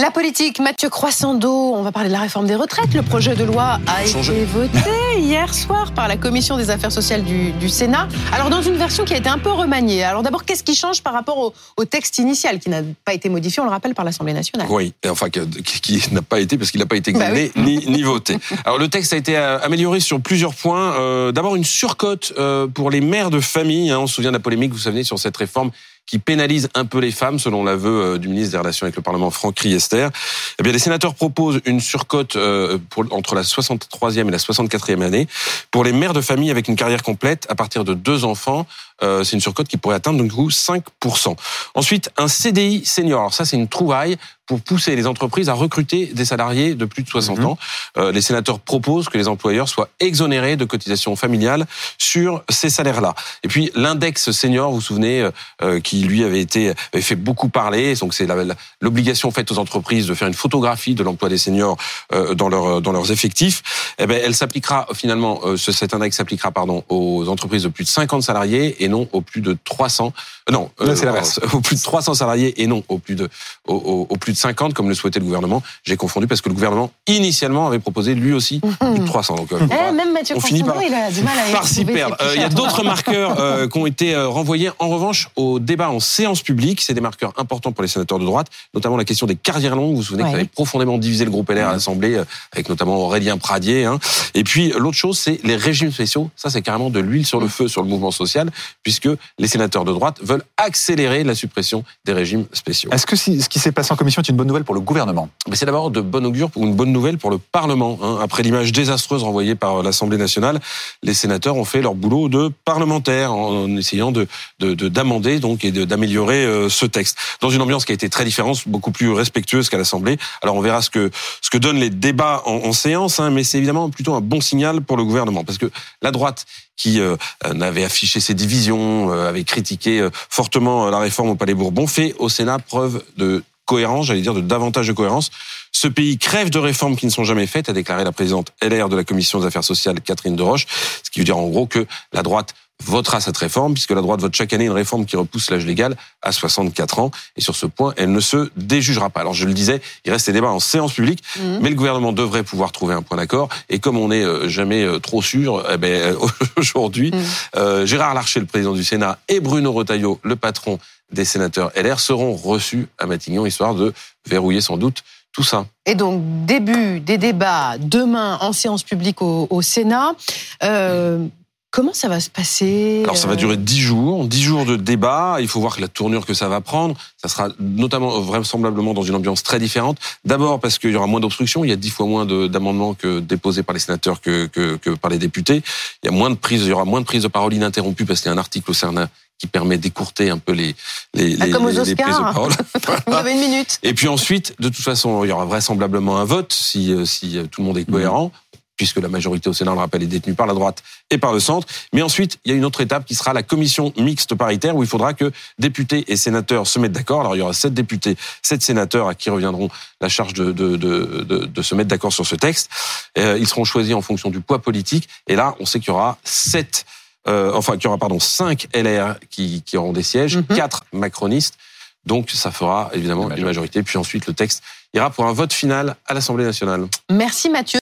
La politique, Mathieu Croissando, on va parler de la réforme des retraites. Le projet de loi a été voté hier soir par la Commission des affaires sociales du, Sénat. Alors dans une version qui a été un peu remaniée. Alors d'abord, qu'est-ce qui change par rapport au, texte initial qui n'a pas été modifié, on le rappelle, par l'Assemblée nationale? Oui, enfin qui, n'a pas été parce qu'il n'a pas été bah examiné ni, voté. Alors le texte a été euh, amélioré sur plusieurs points. Euh, d'abord une surcote euh, pour les mères de famille. Hein. on se souvient de la polémique, vous savez, sur cette réforme qui pénalise un peu les femmes, selon l'aveu euh, du ministre des Relations avec le Parlement, Franck Riester. Eh bien, les sénateurs proposent une surcote euh, pour, entre la 63e et la 64e année pour les mères de famille avec une carrière complète à partir de deux enfants. Euh, c'est une surcote qui pourrait atteindre donc 5%. Ensuite, un CDI senior. Alors ça, c'est une trouvaille pour pousser les entreprises à recruter des salariés de plus de 60 mhm. ans. Euh, les sénateurs proposent que les employeurs soient exonérés de cotisations familiales sur ces salaires-là. Et puis l'index senior, vous vous souvenez, euh, euh, qui lui avait été avait fait beaucoup parler. Donc c'est l'obligation faite aux entreprises de faire une photographie de l'emploi des seniors euh, dans leur dans leurs effectifs. Eh ben elle s'appliquera finalement cet index s'appliquera pardon aux entreprises de plus de 50 salariés et non aux plus de 300 non, c'est l'inverse, aux plus de 300 salariés et non aux plus de aux, aux plus de 50 comme le souhaitait le gouvernement. J'ai confondu parce que le gouvernement initialement avait proposé lui aussi plus de 300. Donc, euh, eh, même Mathieu on finit par, il a du mal à par s'y perdre. Euh, il y a d'autres marqueurs euh, qui ont été renvoyés en revanche au débat en séance publique. C'est des marqueurs importants pour les sénateurs de droite, notamment la question des carrières longues. Vous vous souvenez ouais. avait profondément divisé le groupe LR à l'Assemblée, avec notamment Aurélien Pradier. Hein. Et puis l'autre chose, c'est les régimes spéciaux. Ça, c'est carrément de l'huile sur le feu sur le mouvement social, puisque les sénateurs de droite veulent accélérer la suppression des régimes spéciaux. Est-ce que ce qui s'est passé en commission une bonne nouvelle pour le gouvernement Mais c'est d'abord de bonne augure pour une bonne nouvelle pour le Parlement. Hein. Après l'image désastreuse renvoyée par l'Assemblée nationale, les sénateurs ont fait leur boulot de parlementaire en essayant de d'amender donc et d'améliorer euh, ce texte dans une ambiance qui a été très différente, beaucoup plus respectueuse qu'à l'Assemblée. Alors on verra ce que ce que donnent les débats en, séance, hein, mais c'est évidemment plutôt un bon signal pour le gouvernement parce que la droite qui euh, avait affiché ses divisions, euh, avait critiqué fortement la réforme au Palais Bourbon, fait au Sénat preuve de cohérence, j'allais dire de davantage de cohérence. Ce pays crève de réformes qui ne sont jamais faites, a déclaré la présidente LR de la Commission des affaires sociales, Catherine Deroche, ce qui veut dire en gros que la droite votera cette réforme, puisque la droite vote chaque année une réforme qui repousse l'âge légal à 64 ans. Et sur ce point, elle ne se déjugera pas. Alors je le disais, il reste des débats en séance publique, mhm. mais le gouvernement devrait pouvoir trouver un point d'accord. Et comme on n'est euh, jamais euh, trop sûr, eh ben, aujourd'hui, mhm. euh, Gérard Larcher, le président du Sénat, et Bruno Retailleau, le patron des sénateurs LR, seront reçus à Matignon, histoire de verrouiller sans doute tout ça. Et donc, début des débats demain en séance publique au, Sénat. Euh, Comment ça va se passer Alors ça va durer dix jours, dix jours de débat. Il faut voir la tournure que ça va prendre, ça sera notamment euh, vraisemblablement dans une ambiance très différente. D'abord parce qu'il y aura moins d'obstruction, il y a dix fois moins d'amendements que déposés par les sénateurs que, que, que, par les députés. Il y a moins de prise, il y aura moins de prise de parole ininterrompue parce qu'il y a un article au CERNA qui permet d'écourter un peu les les, ah, les, les prises de parole. Vous avez une minute. Et puis ensuite, de toute façon, il y aura vraisemblablement un vote si euh, si euh, tout le monde est cohérent puisque la majorité au Sénat, on le rappelle, est détenue par la droite et par le centre. Mais ensuite, il y a une autre étape qui sera la commission mixte paritaire, où il faudra que députés et sénateurs se mettent d'accord. Alors, il y aura sept députés, sept sénateurs à qui reviendront la charge de, de, de, de, se mettre d'accord sur ce texte. Euh, ils seront choisis en fonction du poids politique. Et là, on sait qu'il y aura sept, euh, enfin, qu'il y aura, pardon, cinq LR qui, qui auront des sièges, mhm. quatre macronistes. Donc, ça fera évidemment une majorité. Puis ensuite, le texte ira pour un vote final à l'Assemblée nationale. Merci Mathieu.